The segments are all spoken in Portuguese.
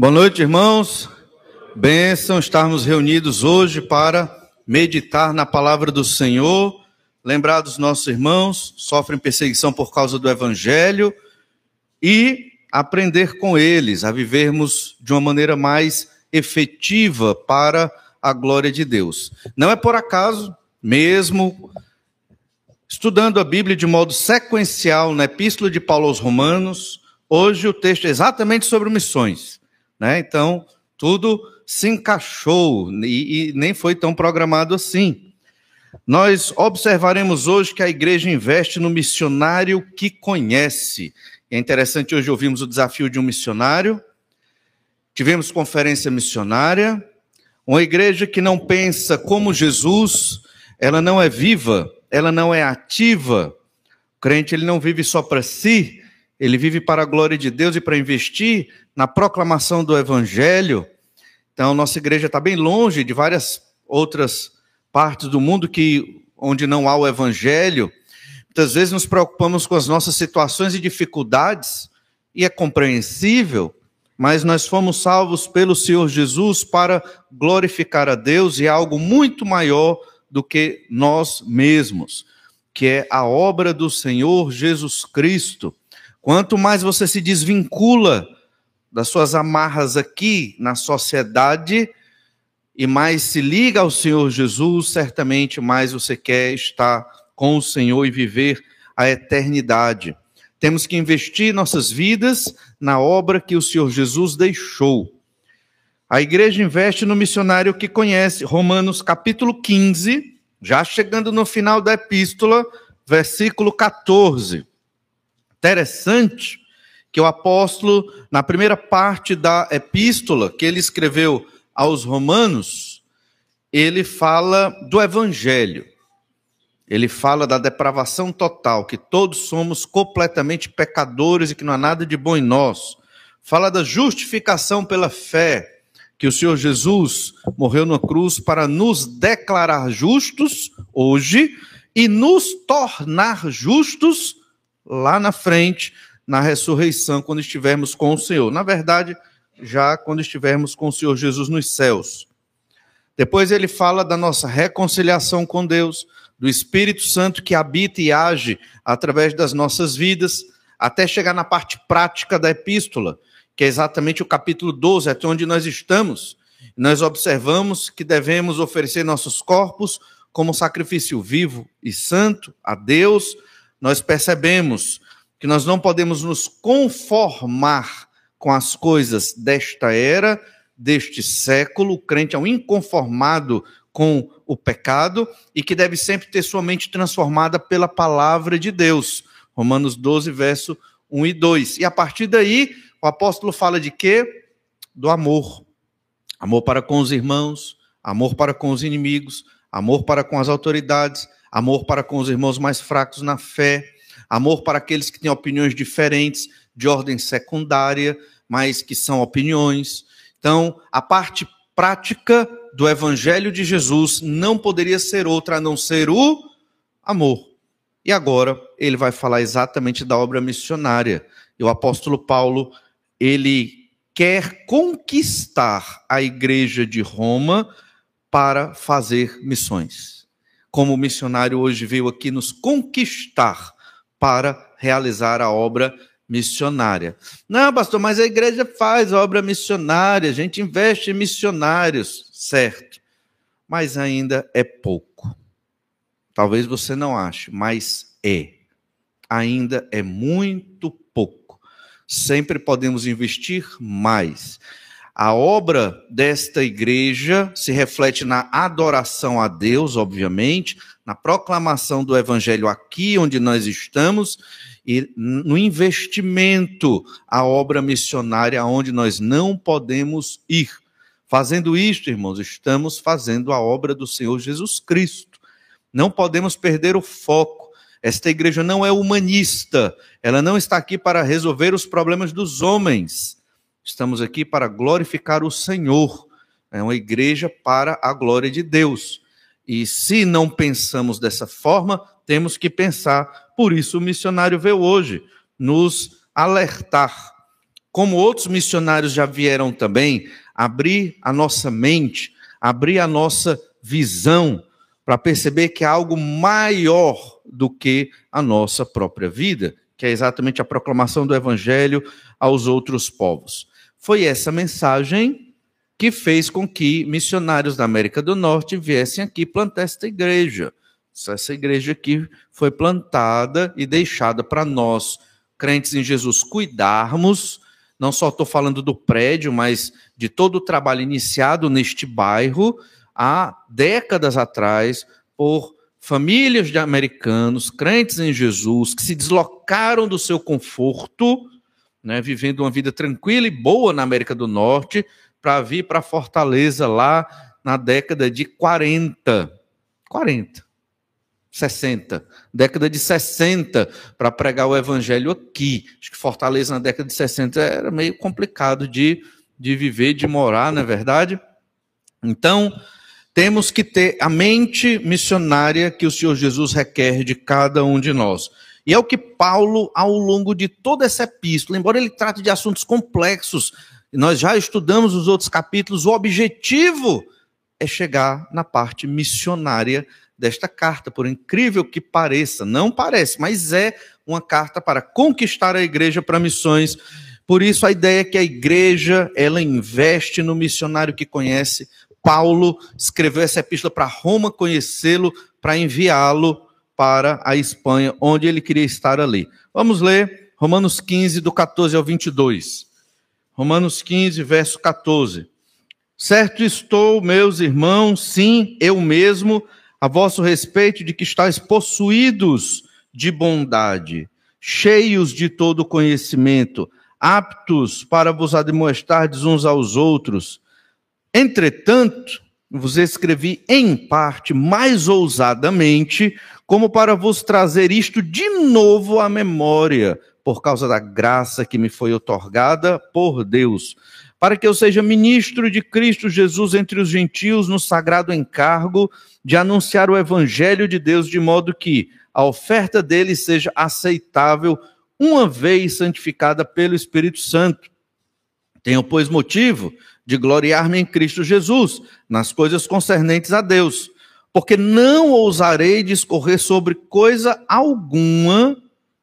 Boa noite, irmãos. Bênção estarmos reunidos hoje para meditar na palavra do Senhor, lembrar dos nossos irmãos, sofrem perseguição por causa do Evangelho e aprender com eles a vivermos de uma maneira mais efetiva para a glória de Deus. Não é por acaso, mesmo estudando a Bíblia de modo sequencial na Epístola de Paulo aos Romanos, hoje o texto é exatamente sobre missões. Né? Então, tudo se encaixou e, e nem foi tão programado assim. Nós observaremos hoje que a igreja investe no missionário que conhece. É interessante, hoje ouvimos o desafio de um missionário, tivemos conferência missionária, uma igreja que não pensa como Jesus, ela não é viva, ela não é ativa. O crente ele não vive só para si, ele vive para a glória de Deus e para investir na proclamação do Evangelho. Então, nossa igreja está bem longe de várias outras partes do mundo que onde não há o Evangelho. Muitas vezes nos preocupamos com as nossas situações e dificuldades, e é compreensível, mas nós fomos salvos pelo Senhor Jesus para glorificar a Deus e é algo muito maior do que nós mesmos, que é a obra do Senhor Jesus Cristo. Quanto mais você se desvincula das suas amarras aqui na sociedade e mais se liga ao Senhor Jesus, certamente mais você quer estar com o Senhor e viver a eternidade. Temos que investir nossas vidas na obra que o Senhor Jesus deixou. A igreja investe no missionário que conhece, Romanos capítulo 15, já chegando no final da epístola, versículo 14. Interessante que o apóstolo, na primeira parte da epístola que ele escreveu aos Romanos, ele fala do evangelho. Ele fala da depravação total, que todos somos completamente pecadores e que não há nada de bom em nós. Fala da justificação pela fé, que o Senhor Jesus morreu na cruz para nos declarar justos hoje e nos tornar justos lá na frente, na ressurreição, quando estivermos com o Senhor. Na verdade, já quando estivermos com o Senhor Jesus nos céus. Depois ele fala da nossa reconciliação com Deus, do Espírito Santo que habita e age através das nossas vidas, até chegar na parte prática da epístola, que é exatamente o capítulo 12, até onde nós estamos. Nós observamos que devemos oferecer nossos corpos como sacrifício vivo e santo a Deus. Nós percebemos que nós não podemos nos conformar com as coisas desta era, deste século. O crente é um inconformado com o pecado e que deve sempre ter sua mente transformada pela palavra de Deus. Romanos 12, verso 1 e 2. E a partir daí, o apóstolo fala de quê? Do amor. Amor para com os irmãos, amor para com os inimigos, amor para com as autoridades, amor para com os irmãos mais fracos na fé, amor para aqueles que têm opiniões diferentes, de ordem secundária, mas que são opiniões. Então, a parte prática do evangelho de Jesus não poderia ser outra a não ser o amor. E agora ele vai falar exatamente da obra missionária. E o apóstolo Paulo, ele quer conquistar a igreja de Roma para fazer missões. Como o missionário hoje veio aqui nos conquistar para realizar a obra missionária. Não, pastor, mas a igreja faz obra missionária, a gente investe em missionários, certo? Mas ainda é pouco. Talvez você não ache, mas é. Ainda é muito pouco. Sempre podemos investir mais. A obra desta igreja se reflete na adoração a Deus, obviamente, na proclamação do evangelho aqui onde nós estamos e no investimento à obra missionária onde nós não podemos ir. Fazendo isto, irmãos, estamos fazendo a obra do Senhor Jesus Cristo. Não podemos perder o foco. Esta igreja não é humanista, ela não está aqui para resolver os problemas dos homens. Estamos aqui para glorificar o Senhor. É uma igreja para a glória de Deus. E se não pensamos dessa forma, temos que pensar. Por isso, o missionário veio hoje nos alertar como outros missionários já vieram também, abrir a nossa mente, abrir a nossa visão para perceber que há algo maior do que a nossa própria vida, que é exatamente a proclamação do evangelho aos outros povos. Foi essa mensagem que fez com que missionários da América do Norte viessem aqui plantar esta igreja. Essa igreja aqui foi plantada e deixada para nós, crentes em Jesus, cuidarmos. Não só estou falando do prédio, mas de todo o trabalho iniciado neste bairro há décadas atrás por famílias de americanos, crentes em Jesus, que se deslocaram do seu conforto, né, vivendo uma vida tranquila e boa na América do Norte, para vir para Fortaleza lá na década de 40. 40. 60, década de 60, para pregar o evangelho aqui. Acho que Fortaleza na década de 60 era meio complicado de, de viver, de morar, não é verdade? Então, temos que ter a mente missionária que o Senhor Jesus requer de cada um de nós. E é o que Paulo, ao longo de toda essa epístola, embora ele trate de assuntos complexos, nós já estudamos os outros capítulos, o objetivo é chegar na parte missionária desta carta, por incrível que pareça, não parece, mas é uma carta para conquistar a igreja para missões. Por isso a ideia é que a igreja, ela investe no missionário que conhece. Paulo escreveu essa epístola para Roma conhecê-lo, para enviá-lo para a Espanha, onde ele queria estar ali. Vamos ler Romanos 15 do 14 ao 22. Romanos 15, verso 14. Certo estou, meus irmãos, sim, eu mesmo, a vosso respeito, de que estáis possuídos de bondade, cheios de todo conhecimento, aptos para vos admoestardes uns aos outros. Entretanto, vos escrevi em parte mais ousadamente, como para vos trazer isto de novo à memória, por causa da graça que me foi otorgada por Deus, para que eu seja ministro de Cristo Jesus entre os gentios no sagrado encargo de anunciar o evangelho de Deus de modo que a oferta dele seja aceitável uma vez santificada pelo Espírito Santo. Tenho, pois, motivo de gloriar-me em Cristo Jesus, nas coisas concernentes a Deus, porque não ousarei discorrer sobre coisa alguma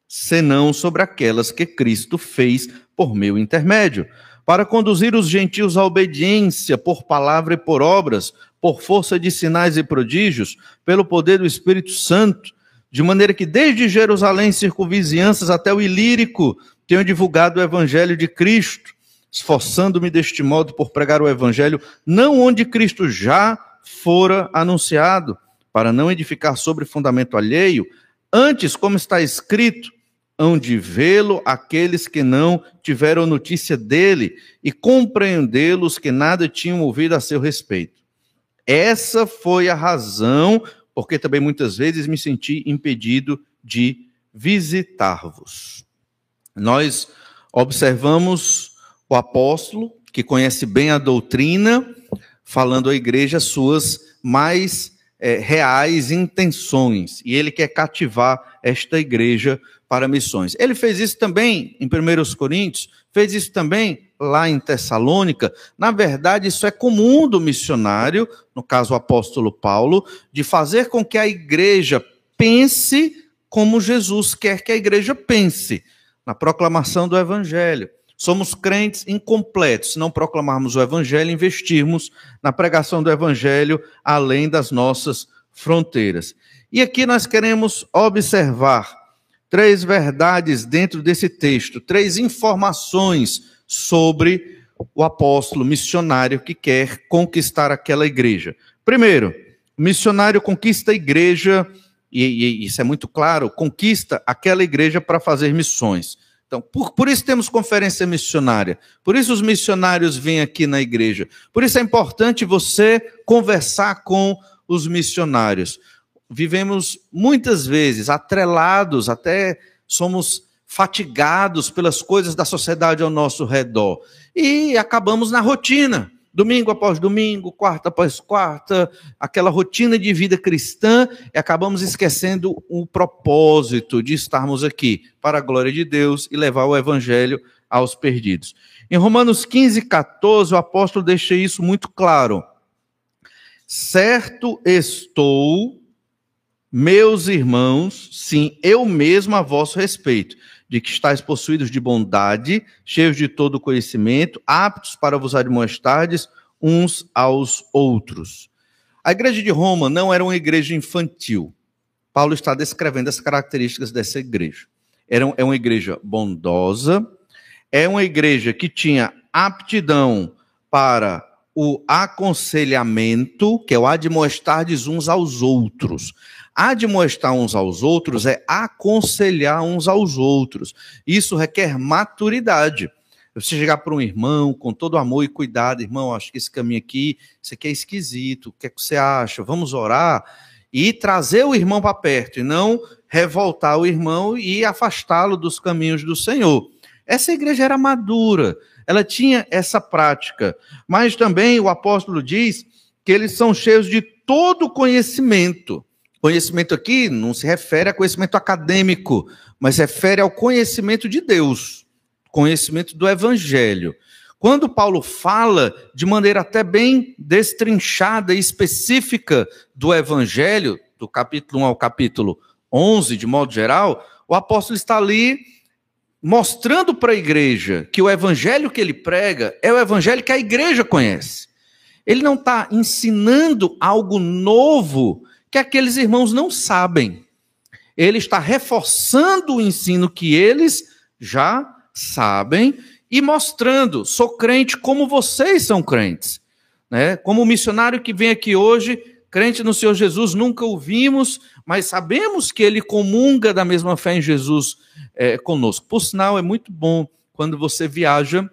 senão sobre aquelas que Cristo fez por meu intermédio, para conduzir os gentios à obediência por palavra e por obras, por força de sinais e prodígios, pelo poder do Espírito Santo, de maneira que desde Jerusalém, circunvizinhanças até o Ilírico, tenho divulgado o evangelho de Cristo, esforçando-me deste modo por pregar o evangelho, não onde Cristo já fora anunciado, para não edificar sobre fundamento alheio, antes, como está escrito, hão de vê-lo aqueles que não tiveram notícia dele e compreendê-los que nada tinham ouvido a seu respeito. Essa foi a razão porque também muitas vezes me senti impedido de visitar-vos. Nós observamos o apóstolo, que conhece bem a doutrina, falando à igreja suas mais é, reais intenções, e ele quer cativar esta igreja para missões. Ele fez isso também em 1 Coríntios, fez isso também lá em Tessalônica. Na verdade, isso é comum do missionário, no caso o apóstolo Paulo, de fazer com que a igreja pense como Jesus quer que a igreja pense, na proclamação do evangelho. Somos crentes incompletos se não proclamarmos o evangelho, investirmos na pregação do evangelho além das nossas fronteiras. E aqui nós queremos observar três verdades dentro desse texto, três informações sobre o apóstolo missionário que quer conquistar aquela igreja. Primeiro, o missionário conquista a igreja, e, e isso é muito claro, conquista aquela igreja para fazer missões. Então, por, por, isso temos conferência missionária. Por isso os missionários vêm aqui na igreja. Por isso é importante você conversar com os missionários vivemos muitas vezes atrelados, até somos fatigados pelas coisas da sociedade ao nosso redor e acabamos na rotina, domingo após domingo, quarta após quarta, aquela rotina de vida cristã e acabamos esquecendo o propósito de estarmos aqui para a glória de Deus e levar o evangelho aos perdidos. Em Romanos 15, 14, o apóstolo deixa isso muito claro. Certo estou, meus irmãos, sim, eu mesmo a vosso respeito, de que estáis possuídos de bondade, cheios de todo conhecimento, aptos para vos admoestardes uns aos outros. A igreja de Roma não era uma igreja infantil. Paulo está descrevendo as características dessa igreja. Era, é uma igreja bondosa, é uma igreja que tinha aptidão para o aconselhamento, que é o admoestar uns aos outros. Admoestar uns aos outros é aconselhar uns aos outros. Isso requer maturidade. Você chegar para um irmão com todo amor e cuidado, irmão, acho que esse caminho aqui, isso aqui é esquisito, o que, é que você acha? Vamos orar? E trazer o irmão para perto, e não revoltar o irmão e afastá-lo dos caminhos do Senhor. Essa igreja era madura, ela tinha essa prática. Mas também o apóstolo diz que eles são cheios de todo conhecimento. Conhecimento aqui não se refere a conhecimento acadêmico, mas refere ao conhecimento de Deus, conhecimento do evangelho. Quando Paulo fala de maneira até bem destrinchada e específica do evangelho, do capítulo 1 ao capítulo 11, de modo geral, o apóstolo está ali mostrando para a igreja que o evangelho que ele prega é o evangelho que a igreja conhece. Ele não está ensinando algo novo que aqueles irmãos não sabem. Ele está reforçando o ensino que eles já sabem e mostrando: sou crente como vocês são crentes. Né? Como o missionário que vem aqui hoje, crente no Senhor Jesus, nunca o vimos, mas sabemos que ele comunga da mesma fé em Jesus é, conosco. Por sinal, é muito bom quando você viaja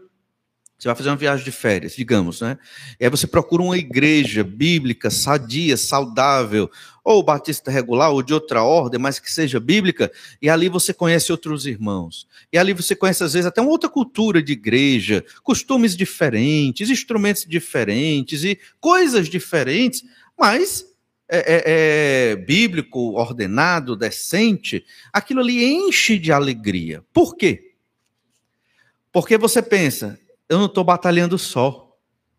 você vai fazer uma viagem de férias, digamos, né? E aí você procura uma igreja bíblica, sadia, saudável, ou batista regular, ou de outra ordem, mas que seja bíblica, e ali você conhece outros irmãos. E ali você conhece, às vezes, até uma outra cultura de igreja, costumes diferentes, instrumentos diferentes e coisas diferentes, mas é, é, é, bíblico, ordenado, decente, aquilo ali enche de alegria. Por quê? Porque você pensa, eu não estou batalhando só,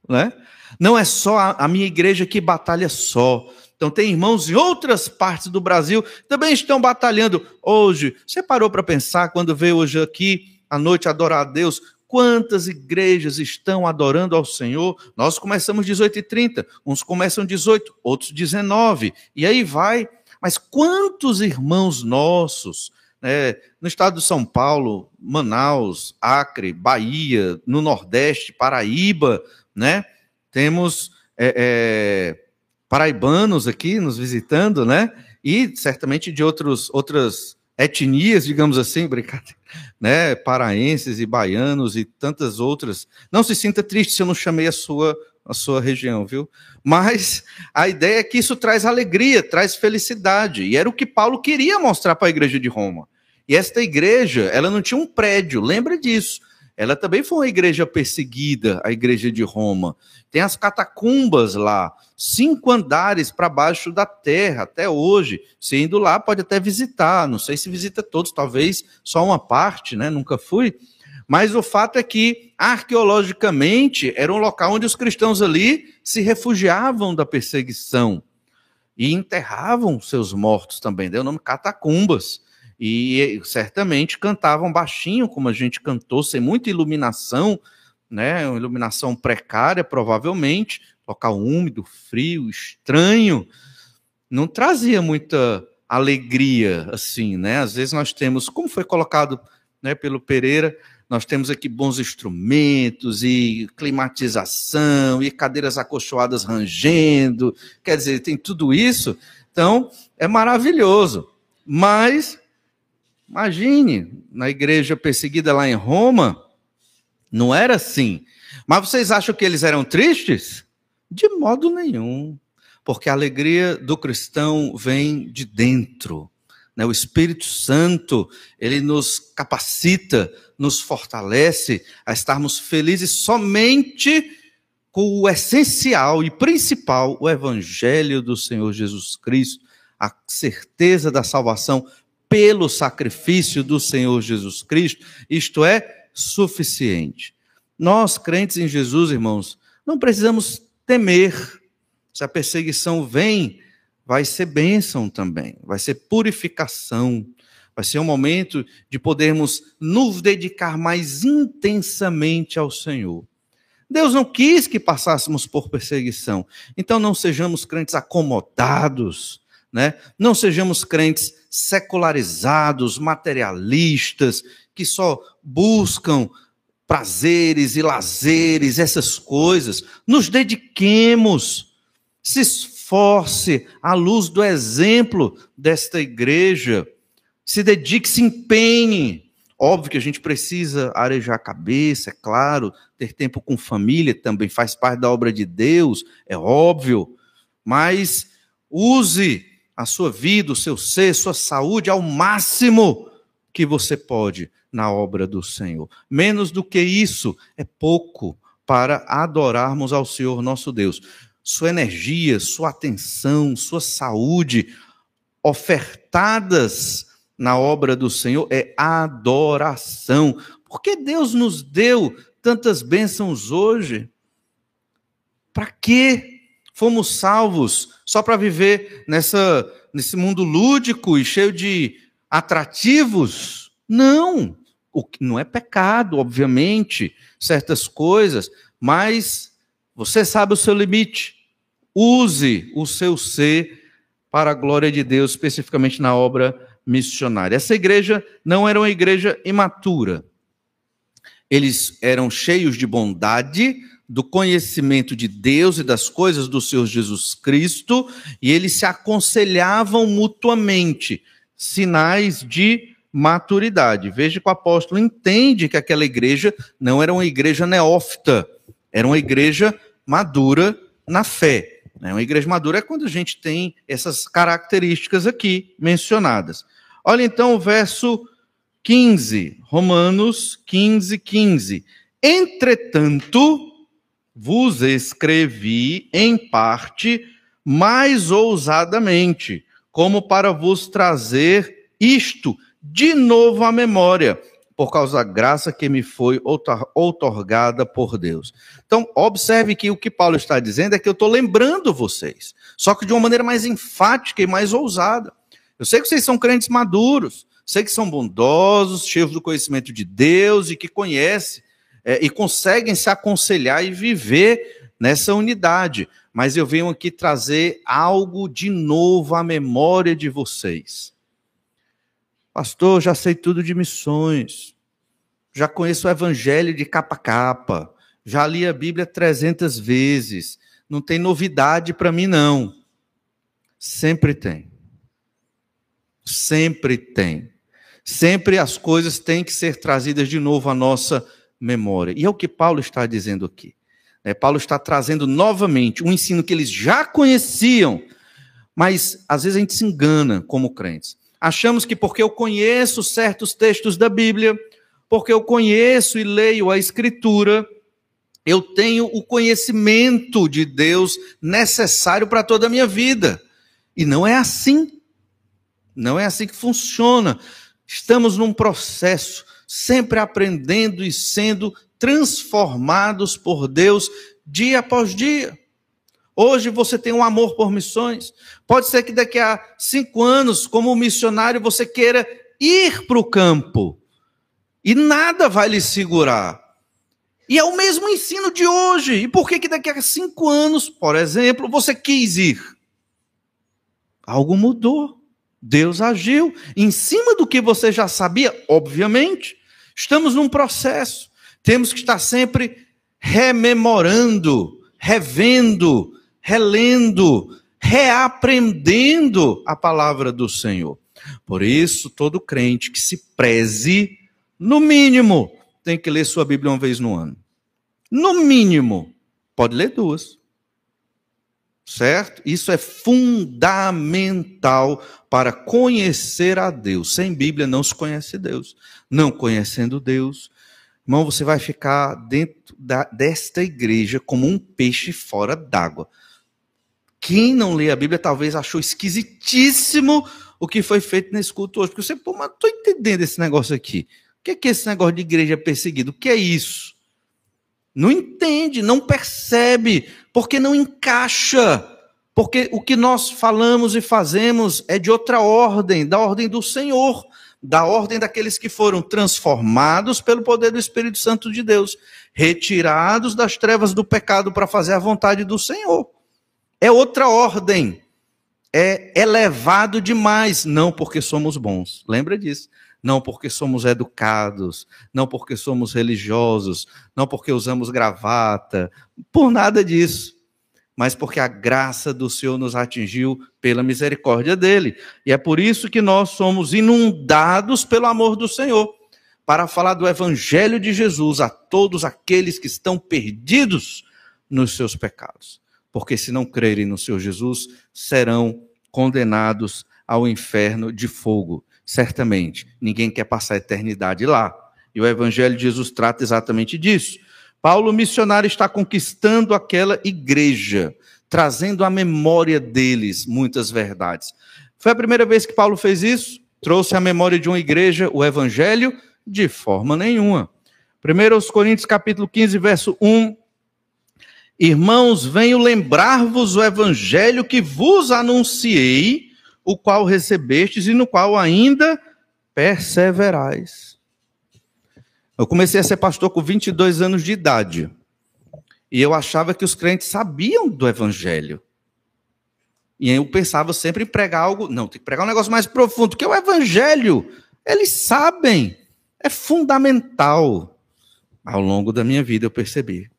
né? Não é só a, a minha igreja que batalha só. Então, tem irmãos em outras partes do Brasil também estão batalhando. Hoje, você parou para pensar, quando veio hoje aqui à noite adorar a Deus, quantas igrejas estão adorando ao Senhor? Nós começamos 18h30, uns começam 18, outros 19, e aí vai. Mas quantos irmãos nossos é, no estado de São Paulo, Manaus, Acre, Bahia, no Nordeste, Paraíba, né? Temos é, é, paraibanos aqui nos visitando, né? E certamente de outros, outras etnias, digamos assim, brincadeira, né? Paraenses e baianos e tantas outras. Não se sinta triste se eu não chamei a sua a sua região, viu? Mas a ideia é que isso traz alegria, traz felicidade, e era o que Paulo queria mostrar para a igreja de Roma. E esta igreja, ela não tinha um prédio, lembra disso. Ela também foi uma igreja perseguida, a igreja de Roma. Tem as catacumbas lá, cinco andares para baixo da terra, até hoje. Você indo lá pode até visitar, não sei se visita todos, talvez só uma parte, né? Nunca fui. Mas o fato é que, arqueologicamente, era um local onde os cristãos ali se refugiavam da perseguição e enterravam seus mortos também. Deu o nome catacumbas. E certamente cantavam baixinho, como a gente cantou, sem muita iluminação, né? Uma iluminação precária, provavelmente, local úmido, frio, estranho. Não trazia muita alegria, assim, né? Às vezes nós temos, como foi colocado né, pelo Pereira, nós temos aqui bons instrumentos e climatização e cadeiras acolchoadas rangendo, quer dizer, tem tudo isso, então é maravilhoso. Mas imagine, na igreja perseguida lá em Roma, não era assim. Mas vocês acham que eles eram tristes? De modo nenhum, porque a alegria do cristão vem de dentro. Né? O Espírito Santo, ele nos capacita, nos fortalece a estarmos felizes somente com o essencial e principal, o Evangelho do Senhor Jesus Cristo, a certeza da salvação pelo sacrifício do Senhor Jesus Cristo, isto é, suficiente. Nós, crentes em Jesus, irmãos, não precisamos temer. Se a perseguição vem, vai ser bênção também, vai ser purificação, vai ser um momento de podermos nos dedicar mais intensamente ao Senhor. Deus não quis que passássemos por perseguição, então não sejamos crentes acomodados, né? não sejamos crentes secularizados, materialistas, que só buscam prazeres e lazeres, essas coisas. Nos dediquemos, se esforce à luz do exemplo desta igreja. Se dedique, se empenhe. Óbvio que a gente precisa arejar a cabeça, é claro, ter tempo com família também faz parte da obra de Deus, é óbvio, mas use a sua vida, o seu ser, sua saúde ao máximo que você pode na obra do Senhor. Menos do que isso é pouco para adorarmos ao Senhor nosso Deus sua energia, sua atenção, sua saúde ofertadas na obra do Senhor é adoração. Porque Deus nos deu tantas bênçãos hoje? Para que fomos salvos? Só para viver nessa, nesse mundo lúdico e cheio de atrativos? Não. O, não é pecado, obviamente, certas coisas, mas você sabe o seu limite. Use o seu ser para a glória de Deus, especificamente na obra missionária. Essa igreja não era uma igreja imatura. Eles eram cheios de bondade, do conhecimento de Deus e das coisas do Senhor Jesus Cristo, e eles se aconselhavam mutuamente, sinais de maturidade. Veja que o apóstolo entende que aquela igreja não era uma igreja neófita, era uma igreja madura na fé. Né? Uma igreja madura é quando a gente tem essas características aqui mencionadas. Olha então o verso 15, Romanos 15, 15. Entretanto, vos escrevi em parte mais ousadamente, como para vos trazer isto de novo à memória, por causa da graça que me foi outorgada por Deus. Então, observe que o que Paulo está dizendo é que eu estou lembrando vocês, só que de uma maneira mais enfática e mais ousada. Eu sei que vocês são crentes maduros, sei que são bondosos, cheios do conhecimento de Deus e que conhecem é, e conseguem se aconselhar e viver nessa unidade. Mas eu venho aqui trazer algo de novo à memória de vocês. Pastor, já sei tudo de missões. Já conheço o evangelho de capa a capa. Já li a Bíblia 300 vezes. Não tem novidade para mim, não. Sempre tem. Sempre tem. Sempre as coisas têm que ser trazidas de novo à nossa memória. E é o que Paulo está dizendo aqui. É, Paulo está trazendo novamente um ensino que eles já conheciam, mas às vezes a gente se engana como crentes. Achamos que porque eu conheço certos textos da Bíblia, porque eu conheço e leio a Escritura, eu tenho o conhecimento de Deus necessário para toda a minha vida. E não é assim. Não é assim que funciona. Estamos num processo, sempre aprendendo e sendo transformados por Deus dia após dia. Hoje você tem um amor por missões. Pode ser que daqui a cinco anos, como missionário, você queira ir para o campo e nada vai lhe segurar. E é o mesmo ensino de hoje. E por que, que daqui a cinco anos, por exemplo, você quis ir? Algo mudou. Deus agiu em cima do que você já sabia, obviamente. Estamos num processo. Temos que estar sempre rememorando, revendo, relendo, reaprendendo a palavra do Senhor. Por isso, todo crente que se preze, no mínimo, tem que ler sua Bíblia uma vez no ano. No mínimo, pode ler duas. Certo? Isso é fundamental para conhecer a Deus. Sem Bíblia não se conhece Deus. Não conhecendo Deus, irmão, você vai ficar dentro da, desta igreja como um peixe fora d'água. Quem não lê a Bíblia talvez achou esquisitíssimo o que foi feito nesse culto hoje. Porque você, pô, mas estou entendendo esse negócio aqui. que é esse negócio de igreja perseguida? O que é isso? Não entende, não percebe, porque não encaixa. Porque o que nós falamos e fazemos é de outra ordem, da ordem do Senhor, da ordem daqueles que foram transformados pelo poder do Espírito Santo de Deus, retirados das trevas do pecado para fazer a vontade do Senhor. É outra ordem. É elevado demais, não porque somos bons. Lembra disso? Não porque somos educados, não porque somos religiosos, não porque usamos gravata, por nada disso mas porque a graça do Senhor nos atingiu pela misericórdia dele. E é por isso que nós somos inundados pelo amor do Senhor, para falar do evangelho de Jesus a todos aqueles que estão perdidos nos seus pecados. Porque se não crerem no Senhor Jesus, serão condenados ao inferno de fogo. Certamente, ninguém quer passar a eternidade lá. E o evangelho de Jesus trata exatamente disso. Paulo, missionário, está conquistando aquela igreja, trazendo à memória deles muitas verdades. Foi a primeira vez que Paulo fez isso? Trouxe à memória de uma igreja o evangelho? De forma nenhuma. 1 Coríntios capítulo 15, verso 1. Irmãos, venho lembrar-vos o evangelho que vos anunciei, o qual recebestes e no qual ainda perseverais. Eu comecei a ser pastor com 22 anos de idade. E eu achava que os crentes sabiam do evangelho. E eu pensava sempre em pregar algo. Não, tem que pregar um negócio mais profundo, que é o evangelho. Eles sabem. É fundamental. Ao longo da minha vida eu percebi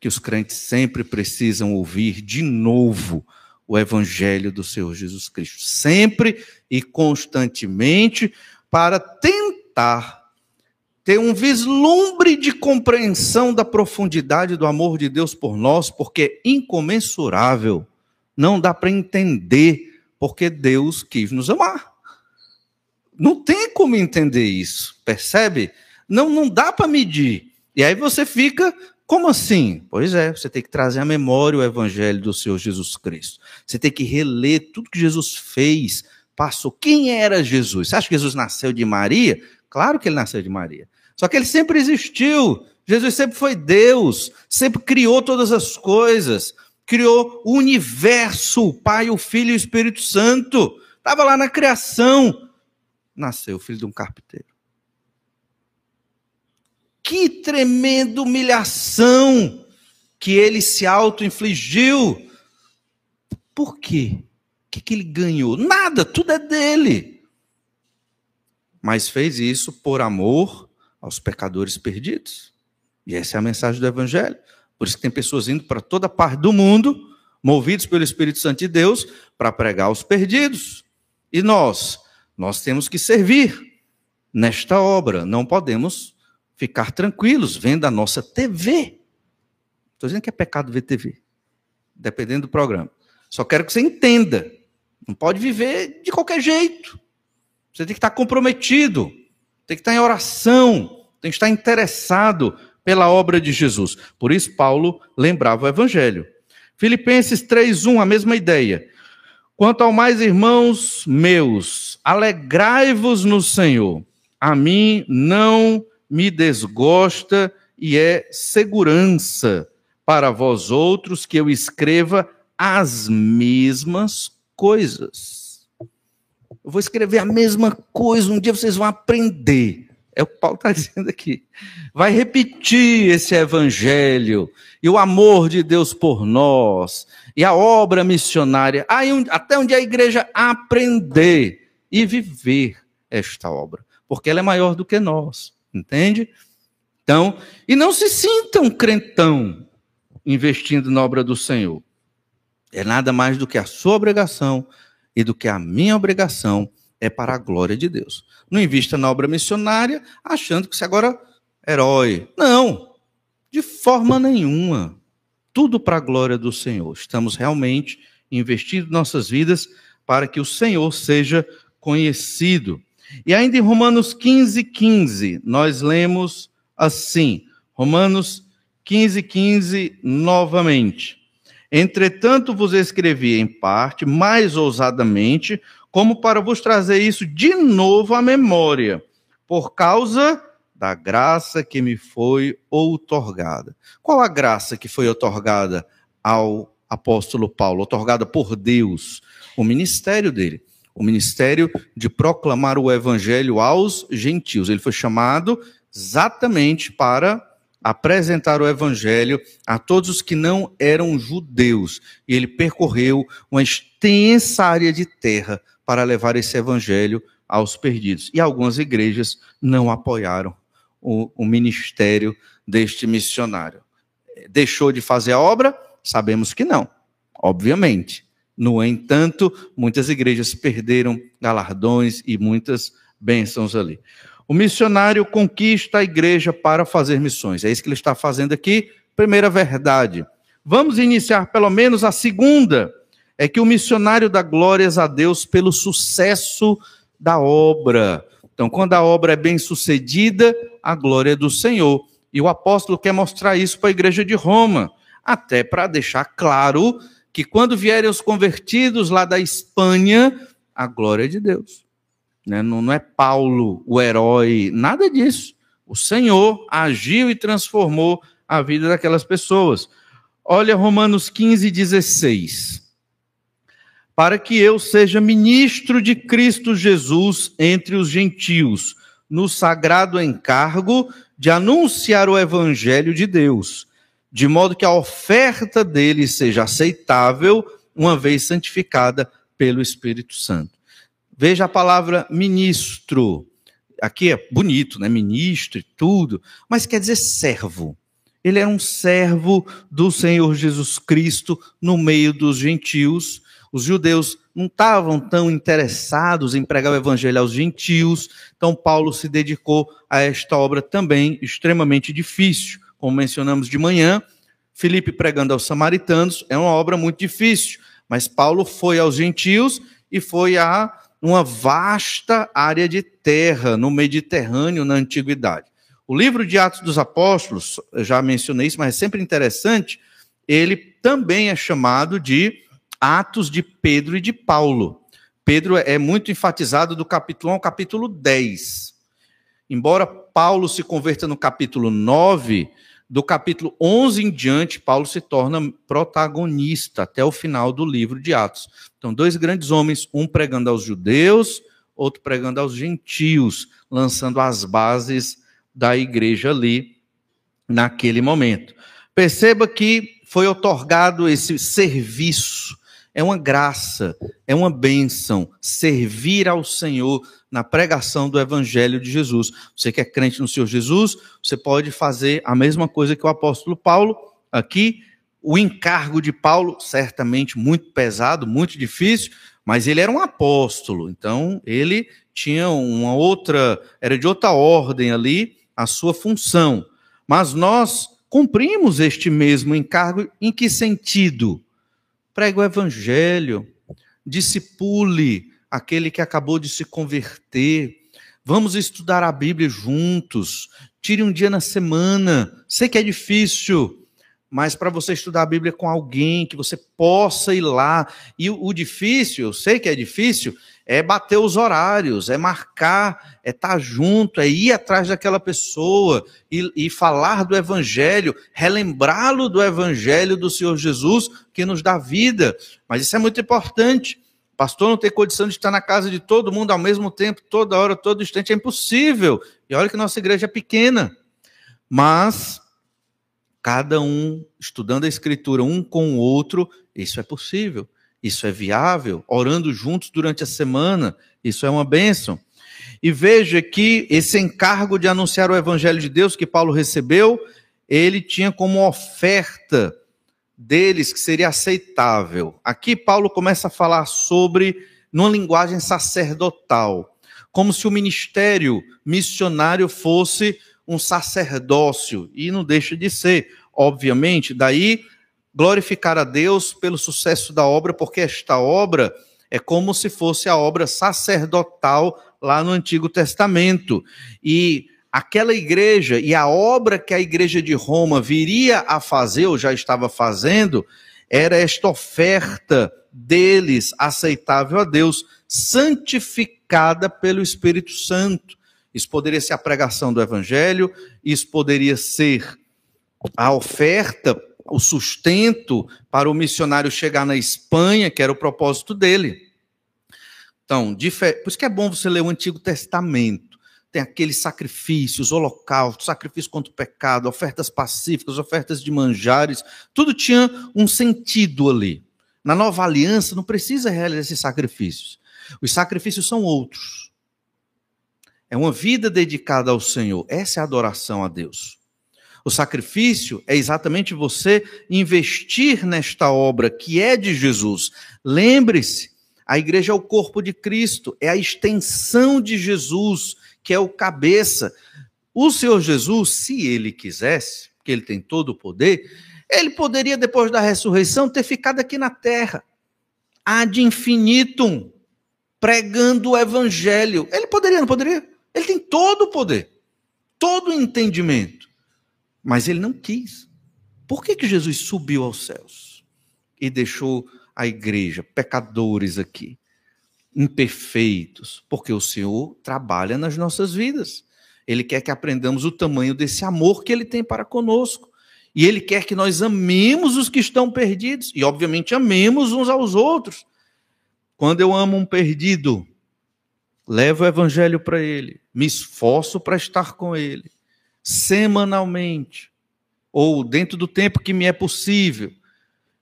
que os crentes sempre precisam ouvir de novo o evangelho do Senhor Jesus Cristo. Sempre e constantemente para tentar ter um vislumbre de compreensão da profundidade do amor de Deus por nós, porque é incomensurável. Não dá para entender porque Deus quis nos amar. Não tem como entender isso, percebe? Não, não dá para medir. E aí você fica, como assim? Pois é, você tem que trazer à memória o evangelho do Senhor Jesus Cristo. Você tem que reler tudo que Jesus fez, passou. Quem era Jesus? Você acha que Jesus nasceu de Maria? Claro que ele nasceu de Maria. Só que ele sempre existiu. Jesus sempre foi Deus, sempre criou todas as coisas, criou o universo, o Pai, o Filho e o Espírito Santo. Estava lá na criação. Nasceu o filho de um carpinteiro. Que tremenda humilhação que ele se auto-infligiu. Por quê? O que, que ele ganhou? Nada, tudo é dele. Mas fez isso por amor aos pecadores perdidos. E essa é a mensagem do Evangelho. Por isso que tem pessoas indo para toda parte do mundo, movidos pelo Espírito Santo de Deus, para pregar aos perdidos. E nós, nós temos que servir nesta obra. Não podemos ficar tranquilos vendo a nossa TV. Estou dizendo que é pecado ver TV, dependendo do programa. Só quero que você entenda. Não pode viver de qualquer jeito. Você tem que estar comprometido tem que estar em oração, tem que estar interessado pela obra de Jesus. Por isso, Paulo lembrava o Evangelho. Filipenses 3,1, a mesma ideia. Quanto ao mais, irmãos meus, alegrai-vos no Senhor. A mim não me desgosta e é segurança para vós outros que eu escreva as mesmas coisas. Eu vou escrever a mesma coisa, um dia vocês vão aprender. É o que Paulo está dizendo aqui. Vai repetir esse evangelho e o amor de Deus por nós e a obra missionária, até onde a igreja aprender e viver esta obra, porque ela é maior do que nós, entende? Então, e não se sinta um crentão investindo na obra do Senhor. É nada mais do que a sua obrigação e do que a minha obrigação é para a glória de Deus. Não invista na obra missionária achando que você agora é herói. Não, de forma nenhuma. Tudo para a glória do Senhor. Estamos realmente investindo nossas vidas para que o Senhor seja conhecido. E ainda em Romanos 15, 15, nós lemos assim, Romanos 15, 15, novamente. Entretanto, vos escrevi em parte, mais ousadamente, como para vos trazer isso de novo à memória, por causa da graça que me foi outorgada. Qual a graça que foi otorgada ao apóstolo Paulo? Otorgada por Deus, o ministério dele. O ministério de proclamar o evangelho aos gentios. Ele foi chamado exatamente para apresentar o evangelho a todos os que não eram judeus. E ele percorreu uma extensa área de terra para levar esse evangelho aos perdidos. E algumas igrejas não apoiaram o, o ministério deste missionário. Deixou de fazer a obra? Sabemos que não, obviamente. No entanto, muitas igrejas perderam galardões e muitas bênçãos ali. O missionário conquista a igreja para fazer missões. É isso que ele está fazendo aqui. Primeira verdade. Vamos iniciar pelo menos a segunda. É que o missionário dá glórias a Deus pelo sucesso da obra. Então, quando a obra é bem sucedida, a glória é do Senhor. E o apóstolo quer mostrar isso para a igreja de Roma, até para deixar claro que quando vierem os convertidos lá da Espanha, a glória é de Deus. Né? Não, não é Paulo o herói, nada disso. O Senhor agiu e transformou a vida daquelas pessoas. Olha Romanos 15, 16. Para que eu seja ministro de Cristo Jesus entre os gentios, no sagrado encargo de anunciar o evangelho de Deus, de modo que a oferta dele seja aceitável, uma vez santificada pelo Espírito Santo. Veja a palavra ministro. Aqui é bonito, né? Ministro e tudo, mas quer dizer servo. Ele era um servo do Senhor Jesus Cristo no meio dos gentios. Os judeus não estavam tão interessados em pregar o evangelho aos gentios, então Paulo se dedicou a esta obra também extremamente difícil. Como mencionamos de manhã, Filipe pregando aos samaritanos é uma obra muito difícil, mas Paulo foi aos gentios e foi a uma vasta área de terra no Mediterrâneo na antiguidade. O livro de Atos dos Apóstolos, já mencionei isso, mas é sempre interessante, ele também é chamado de Atos de Pedro e de Paulo. Pedro é muito enfatizado do capítulo 1 ao capítulo 10. Embora Paulo se converta no capítulo 9, do capítulo 11 em diante, Paulo se torna protagonista até o final do livro de Atos. Então, dois grandes homens, um pregando aos judeus, outro pregando aos gentios, lançando as bases da igreja ali naquele momento. Perceba que foi otorgado esse serviço é uma graça, é uma bênção servir ao Senhor na pregação do Evangelho de Jesus. Você que é crente no Senhor Jesus, você pode fazer a mesma coisa que o apóstolo Paulo aqui. O encargo de Paulo, certamente muito pesado, muito difícil, mas ele era um apóstolo, então ele tinha uma outra, era de outra ordem ali a sua função. Mas nós cumprimos este mesmo encargo em que sentido? Pregue o evangelho, discipule aquele que acabou de se converter. Vamos estudar a Bíblia juntos. Tire um dia na semana. Sei que é difícil, mas para você estudar a Bíblia com alguém que você possa ir lá. E o, difícil, eu sei que é difícil, é bater os horários, é marcar, é estar tá junto, é ir atrás daquela pessoa e, e falar do Evangelho, relembrá-lo do Evangelho do Senhor Jesus que nos dá vida. Mas isso é muito importante. Pastor não tem condição de estar na casa de todo mundo ao mesmo tempo, toda hora, todo instante, é impossível. E olha que nossa igreja é pequena. Mas cada um estudando a Escritura um com o outro, isso é possível. Isso é viável, orando juntos durante a semana, isso é uma bênção. E veja que esse encargo de anunciar o evangelho de Deus que Paulo recebeu, ele tinha como oferta deles que seria aceitável. Aqui Paulo começa a falar sobre numa linguagem sacerdotal, como se o ministério missionário fosse um sacerdócio, e não deixa de ser, obviamente, daí glorificar a Deus pelo sucesso da obra, porque esta obra é como se fosse a obra sacerdotal lá no Antigo Testamento. E aquela igreja e a obra que a igreja de Roma viria a fazer, ou já estava fazendo, era esta oferta deles aceitável a Deus, santificada pelo Espírito Santo. Isso poderia ser a pregação do evangelho, isso poderia ser a oferta, o sustento para o missionário chegar na Espanha, que era o propósito dele. Então, por isso que é bom você ler o Antigo Testamento. Tem aqueles sacrifícios, holocaustos, sacrifício contra o pecado, ofertas pacíficas, ofertas de manjares, tudo tinha um sentido ali. Na nova aliança não precisa realizar esses sacrifícios. Os sacrifícios são outros. É uma vida dedicada ao Senhor. Essa é a adoração a Deus. O sacrifício é exatamente você investir nesta obra que é de Jesus. Lembre-se, a igreja é o corpo de Cristo, é a extensão de Jesus, que é o cabeça. O Senhor Jesus, se ele quisesse, porque ele tem todo o poder, ele poderia, depois da ressurreição, ter ficado aqui na terra, ad infinitum, pregando o evangelho. Ele poderia, não poderia? Ele tem todo o poder, todo o entendimento. Mas ele não quis. Por que, que Jesus subiu aos céus e deixou a igreja, pecadores aqui, imperfeitos? Porque o Senhor trabalha nas nossas vidas. Ele quer que aprendamos o tamanho desse amor que ele tem para conosco. E ele quer que nós amemos os que estão perdidos e, obviamente, amemos uns aos outros. Quando eu amo um perdido, levo o evangelho para ele, me esforço para estar com ele, semanalmente, ou dentro do tempo que me é possível.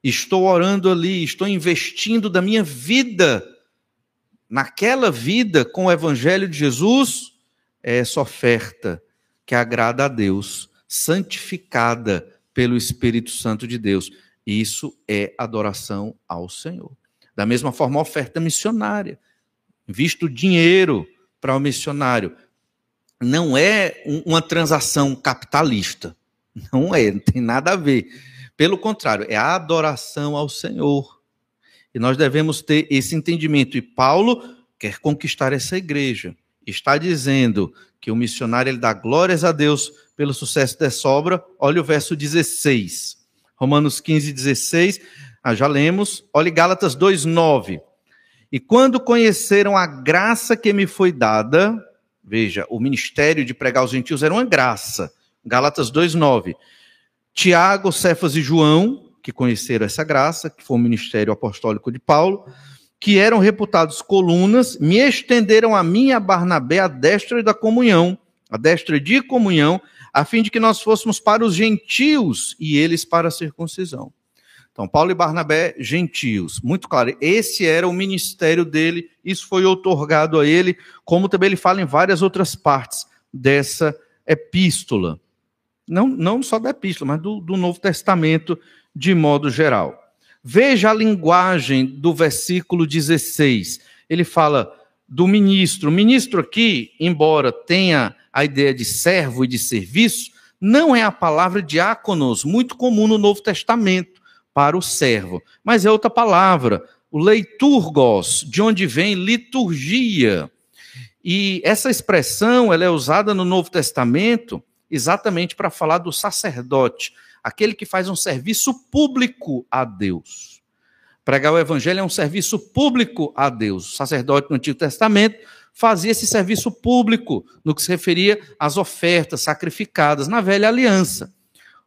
Estou orando ali, estou investindo da minha vida naquela vida com o evangelho de Jesus, é essa oferta que agrada a Deus, santificada pelo Espírito Santo de Deus. Isso é adoração ao Senhor. Da mesma forma, a oferta missionária. Visto dinheiro para o missionário, não é uma transação capitalista. Não é, não tem nada a ver. Pelo contrário, é a adoração ao Senhor. E nós devemos ter esse entendimento. E Paulo quer conquistar essa igreja. Está dizendo que o missionário ele dá glórias a Deus pelo sucesso dessa obra. Olha o verso 16. Romanos 15, 16. Ah, já lemos. Olhe Gálatas 2, 9. E quando conheceram a graça que me foi dada, Veja, o ministério de pregar aos gentios era uma graça. Gálatas 2:9. Tiago, Cefas e João, que conheceram essa graça, que foi o ministério apostólico de Paulo, que eram reputados colunas, me estenderam a mim a Barnabé a destra da comunhão, a destra de comunhão, a fim de que nós fôssemos para os gentios e eles para a circuncisão. Então, Paulo e Barnabé, gentios. Muito claro, esse era o ministério dele, isso foi otorgado a ele, como também ele fala em várias outras partes dessa epístola. Não, não só da epístola, mas do, do Novo Testamento de modo geral. Veja a linguagem do versículo 16. Ele fala do ministro. O ministro aqui, embora tenha a ideia de servo e de serviço, não é a palavra diáconos, muito comum no Novo Testamento para o servo. Mas é outra palavra, o leiturgos, de onde vem liturgia. E essa expressão ela é usada no Novo Testamento exatamente para falar do sacerdote, aquele que faz um serviço público a Deus. Pregar o evangelho é um serviço público a Deus. O sacerdote no Antigo Testamento fazia esse serviço público no que se referia às ofertas sacrificadas na velha aliança.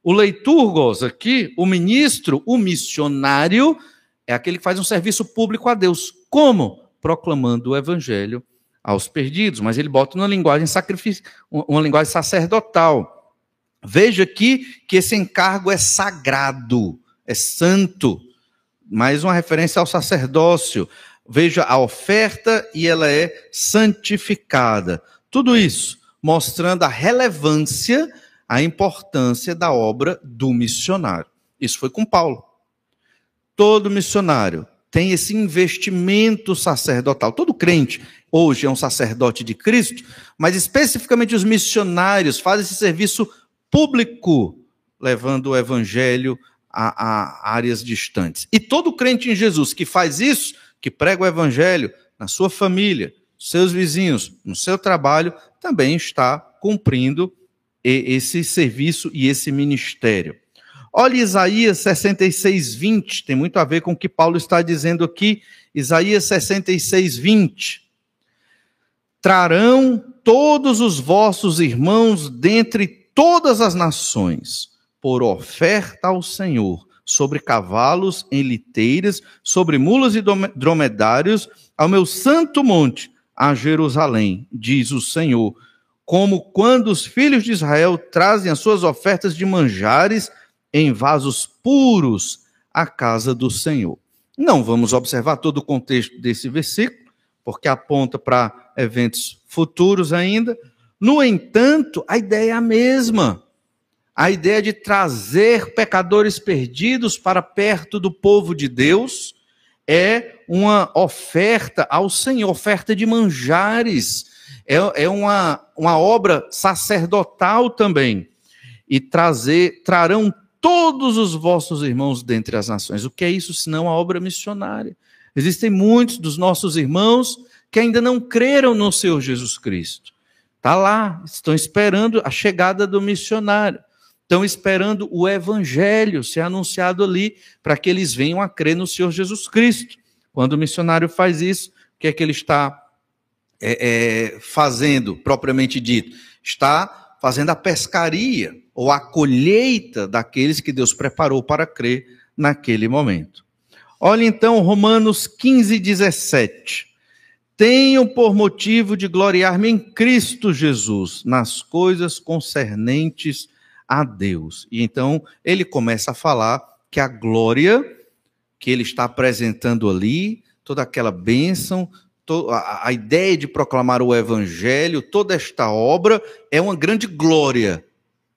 O leiturgos aqui, o ministro, o missionário, é aquele que faz um serviço público a Deus. Como? Proclamando o evangelho aos perdidos, mas ele bota uma linguagem sacrifício, uma linguagem sacerdotal. Veja aqui que esse encargo é sagrado, é santo. Mais uma referência ao sacerdócio. Veja a oferta e ela é santificada. Tudo isso mostrando a relevância a importância da obra do missionário. Isso foi com Paulo. Todo missionário tem esse investimento sacerdotal. Todo crente hoje é um sacerdote de Cristo, mas especificamente os missionários fazem esse serviço público, levando o evangelho a, a áreas distantes. E todo crente em Jesus que faz isso, que prega o evangelho na sua família, seus vizinhos, no seu trabalho, também está cumprindo esse serviço e esse ministério. Olha Isaías 66, 20, tem muito a ver com o que Paulo está dizendo aqui. Isaías 66, 20. trarão todos os vossos irmãos dentre todas as nações, por oferta ao Senhor, sobre cavalos em liteiras, sobre mulas e dromedários, ao meu santo monte, a Jerusalém, diz o Senhor. Como quando os filhos de Israel trazem as suas ofertas de manjares em vasos puros à casa do Senhor. Não vamos observar todo o contexto desse versículo, porque aponta para eventos futuros ainda. No entanto, a ideia é a mesma. A ideia de trazer pecadores perdidos para perto do povo de Deus é uma oferta ao Senhor, oferta de manjares. É, é uma, uma obra sacerdotal também. E trazer, trarão todos os vossos irmãos dentre as nações. O que é isso senão a obra missionária? Existem muitos dos nossos irmãos que ainda não creram no Senhor Jesus Cristo. Está lá, estão esperando a chegada do missionário. Estão esperando o evangelho ser anunciado ali para que eles venham a crer no Senhor Jesus Cristo. Quando o missionário faz isso, o que é que ele está é, é, fazendo, propriamente dito? Está fazendo a pescaria ou a colheita daqueles que Deus preparou para crer naquele momento. Olha então Romanos 15, 17. Tenho por motivo de gloriar-me em Cristo Jesus, nas coisas concernentes a Deus. E então ele começa a falar que a glória que ele está apresentando ali, toda aquela bênção, a ideia de proclamar o evangelho, toda esta obra é uma grande glória.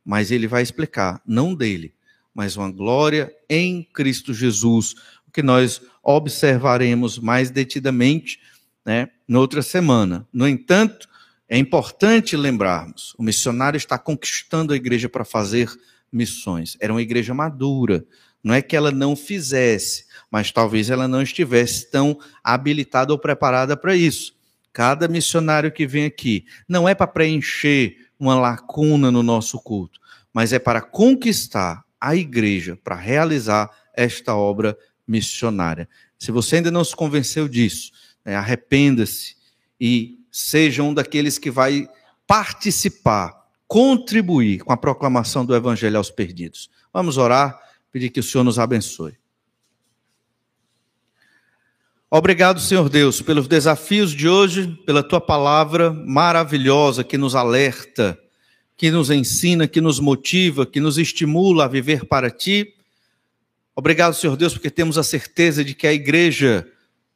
Mas ele vai explicar, não dele, mas uma glória em Cristo Jesus, o que nós observaremos mais detidamente né, noutra semana. No entanto, é importante lembrarmos: o missionário está conquistando a igreja para fazer missões. Era uma igreja madura. Não é que ela não fizesse, mas talvez ela não estivesse tão habilitada ou preparada para isso. Cada missionário que vem aqui não é para preencher uma lacuna no nosso culto, mas é para conquistar a igreja, para realizar esta obra missionária. Se você ainda não se convenceu disso, né, arrependa-se e seja um daqueles que vai participar, contribuir com a proclamação do evangelho aos perdidos. Vamos orar, pedir que o Senhor nos abençoe. Obrigado, Senhor Deus, pelos desafios de hoje, pela tua palavra maravilhosa que nos alerta, que nos ensina, que nos motiva, que nos estimula a viver para ti. Obrigado, Senhor Deus, porque temos a certeza de que a igreja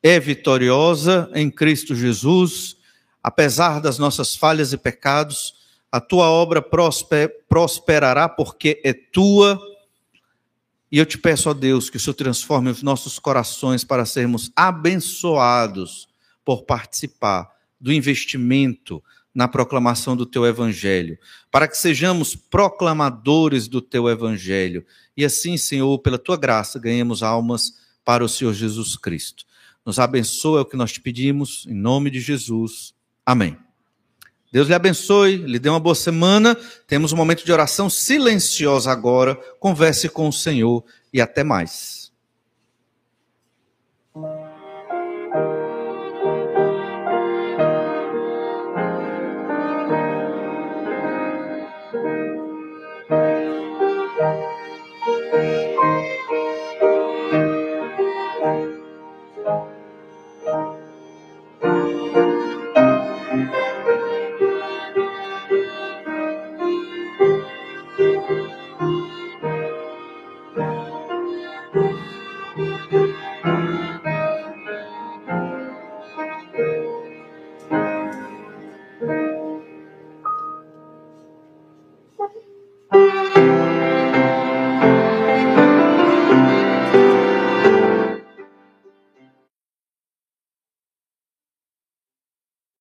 é vitoriosa em Cristo Jesus, apesar das nossas falhas e pecados, a tua obra prosperará porque é tua. E eu te peço, ó Deus, que o Senhor transforme os nossos corações para sermos abençoados por participar do investimento na proclamação do teu evangelho, para que sejamos proclamadores do teu evangelho. E assim, Senhor, pela tua graça, ganhemos almas para o Senhor Jesus Cristo. Nos abençoa, é o que nós te pedimos, em nome de Jesus. Amém. Deus lhe abençoe, lhe dê uma boa semana. Temos um momento de oração silenciosa agora. Converse com o Senhor e até mais.